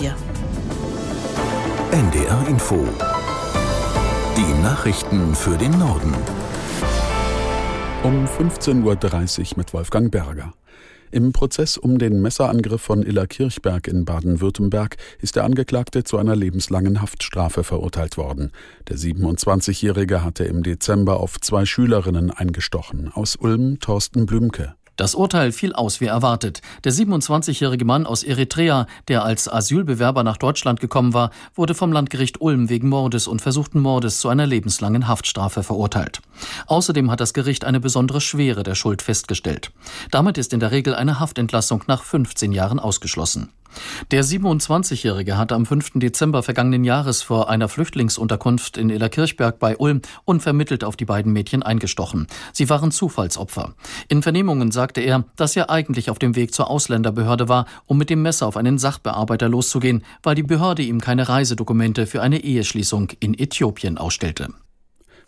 Hier. NDR Info. Die Nachrichten für den Norden. Um 15.30 Uhr mit Wolfgang Berger. Im Prozess um den Messerangriff von Illa Kirchberg in Baden-Württemberg ist der Angeklagte zu einer lebenslangen Haftstrafe verurteilt worden. Der 27-Jährige hatte im Dezember auf zwei Schülerinnen eingestochen. Aus Ulm Thorsten Blümke. Das Urteil fiel aus wie erwartet. Der 27-jährige Mann aus Eritrea, der als Asylbewerber nach Deutschland gekommen war, wurde vom Landgericht Ulm wegen Mordes und versuchten Mordes zu einer lebenslangen Haftstrafe verurteilt. Außerdem hat das Gericht eine besondere Schwere der Schuld festgestellt. Damit ist in der Regel eine Haftentlassung nach 15 Jahren ausgeschlossen. Der 27-Jährige hatte am 5. Dezember vergangenen Jahres vor einer Flüchtlingsunterkunft in Illerkirchberg bei Ulm unvermittelt auf die beiden Mädchen eingestochen. Sie waren Zufallsopfer. In Vernehmungen sagte er, dass er eigentlich auf dem Weg zur Ausländerbehörde war, um mit dem Messer auf einen Sachbearbeiter loszugehen, weil die Behörde ihm keine Reisedokumente für eine Eheschließung in Äthiopien ausstellte.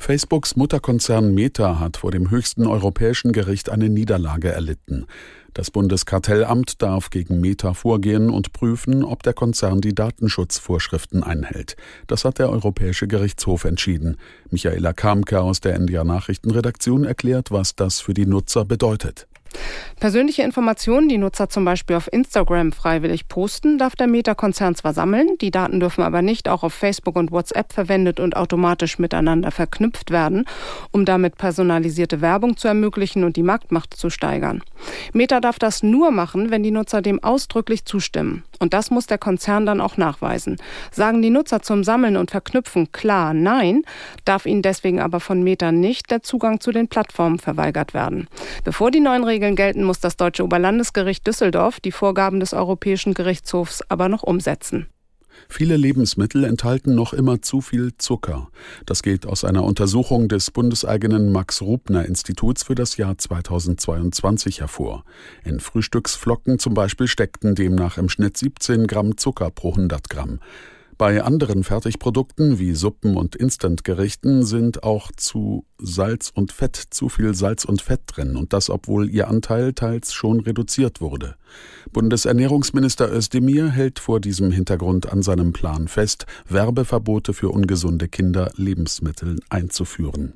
Facebooks Mutterkonzern Meta hat vor dem höchsten europäischen Gericht eine Niederlage erlitten. Das Bundeskartellamt darf gegen Meta vorgehen und prüfen, ob der Konzern die Datenschutzvorschriften einhält. Das hat der Europäische Gerichtshof entschieden. Michaela Kamke aus der NDR Nachrichtenredaktion erklärt, was das für die Nutzer bedeutet. Persönliche Informationen, die Nutzer zum Beispiel auf Instagram freiwillig posten, darf der Meta-Konzern zwar sammeln, die Daten dürfen aber nicht auch auf Facebook und WhatsApp verwendet und automatisch miteinander verknüpft werden, um damit personalisierte Werbung zu ermöglichen und die Marktmacht zu steigern. Meta darf das nur machen, wenn die Nutzer dem ausdrücklich zustimmen. Und das muss der Konzern dann auch nachweisen. Sagen die Nutzer zum Sammeln und Verknüpfen klar Nein, darf ihnen deswegen aber von Meta nicht der Zugang zu den Plattformen verweigert werden. Bevor die neuen Regeln gelten, muss das Deutsche Oberlandesgericht Düsseldorf die Vorgaben des Europäischen Gerichtshofs aber noch umsetzen. Viele Lebensmittel enthalten noch immer zu viel Zucker. Das geht aus einer Untersuchung des bundeseigenen Max-Rubner-Instituts für das Jahr 2022 hervor. In Frühstücksflocken zum Beispiel steckten demnach im Schnitt 17 Gramm Zucker pro 100 Gramm. Bei anderen Fertigprodukten wie Suppen und Instantgerichten sind auch zu Salz und Fett zu viel Salz und Fett drin und das obwohl ihr Anteil teils schon reduziert wurde. Bundesernährungsminister Özdemir hält vor diesem Hintergrund an seinem Plan fest, Werbeverbote für ungesunde Kinder Lebensmittel einzuführen.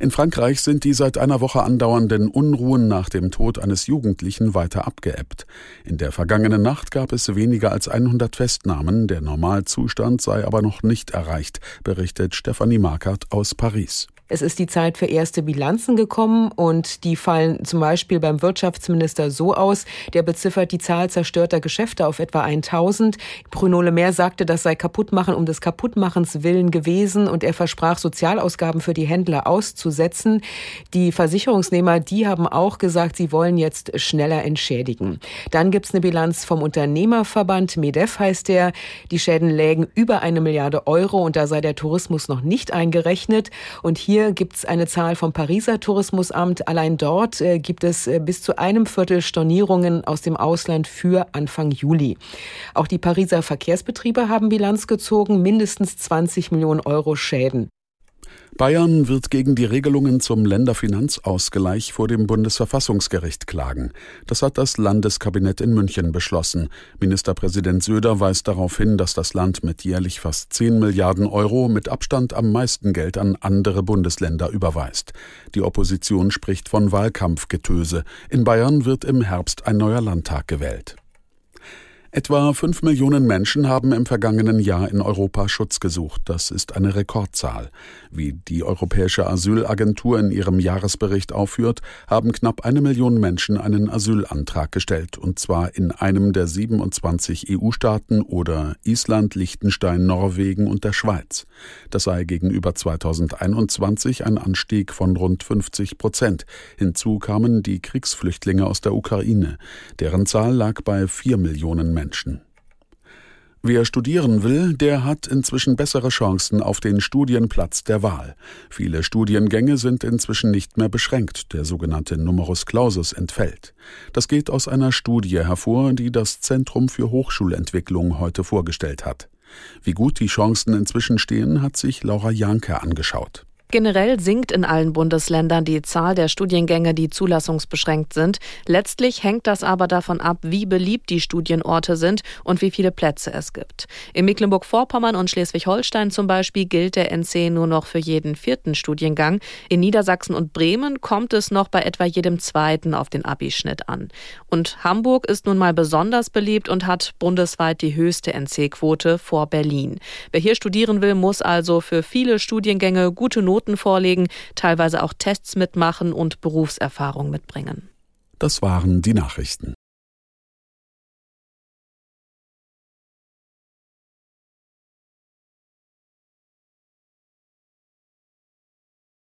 In Frankreich sind die seit einer Woche andauernden Unruhen nach dem Tod eines Jugendlichen weiter abgeebbt. In der vergangenen Nacht gab es weniger als 100 Festnahmen, der Normalzustand sei aber noch nicht erreicht, berichtet Stefanie Markert aus Paris. Es ist die Zeit für erste Bilanzen gekommen und die fallen zum Beispiel beim Wirtschaftsminister so aus, der beziffert die Zahl zerstörter Geschäfte auf etwa 1000. Bruno Le Maire sagte, das sei Kaputtmachen um des Kaputtmachens willen gewesen und er versprach, Sozialausgaben für die Händler auszusetzen. Die Versicherungsnehmer, die haben auch gesagt, sie wollen jetzt schneller entschädigen. Dann gibt's eine Bilanz vom Unternehmerverband, MEDEF heißt der. Die Schäden lägen über eine Milliarde Euro und da sei der Tourismus noch nicht eingerechnet. Und hier hier gibt es eine Zahl vom Pariser Tourismusamt. Allein dort äh, gibt es äh, bis zu einem Viertel Stornierungen aus dem Ausland für Anfang Juli. Auch die Pariser Verkehrsbetriebe haben Bilanz gezogen, mindestens 20 Millionen Euro Schäden. Bayern wird gegen die Regelungen zum Länderfinanzausgleich vor dem Bundesverfassungsgericht klagen. Das hat das Landeskabinett in München beschlossen. Ministerpräsident Söder weist darauf hin, dass das Land mit jährlich fast 10 Milliarden Euro mit Abstand am meisten Geld an andere Bundesländer überweist. Die Opposition spricht von Wahlkampfgetöse. In Bayern wird im Herbst ein neuer Landtag gewählt. Etwa fünf Millionen Menschen haben im vergangenen Jahr in Europa Schutz gesucht. Das ist eine Rekordzahl. Wie die Europäische Asylagentur in ihrem Jahresbericht aufführt, haben knapp eine Million Menschen einen Asylantrag gestellt, und zwar in einem der 27 EU-Staaten oder Island, Liechtenstein, Norwegen und der Schweiz. Das sei gegenüber 2021 ein Anstieg von rund 50 Prozent. Hinzu kamen die Kriegsflüchtlinge aus der Ukraine. Deren Zahl lag bei vier Millionen Menschen. Wer studieren will, der hat inzwischen bessere Chancen auf den Studienplatz der Wahl. Viele Studiengänge sind inzwischen nicht mehr beschränkt, der sogenannte Numerus Clausus entfällt. Das geht aus einer Studie hervor, die das Zentrum für Hochschulentwicklung heute vorgestellt hat. Wie gut die Chancen inzwischen stehen, hat sich Laura Janke angeschaut. Generell sinkt in allen Bundesländern die Zahl der Studiengänge, die zulassungsbeschränkt sind. Letztlich hängt das aber davon ab, wie beliebt die Studienorte sind und wie viele Plätze es gibt. In Mecklenburg-Vorpommern und Schleswig-Holstein zum Beispiel gilt der NC nur noch für jeden vierten Studiengang. In Niedersachsen und Bremen kommt es noch bei etwa jedem zweiten auf den Abischnitt an. Und Hamburg ist nun mal besonders beliebt und hat bundesweit die höchste NC-Quote vor Berlin. Wer hier studieren will, muss also für viele Studiengänge gute Noten Noten vorlegen, teilweise auch Tests mitmachen und Berufserfahrung mitbringen. Das waren die Nachrichten.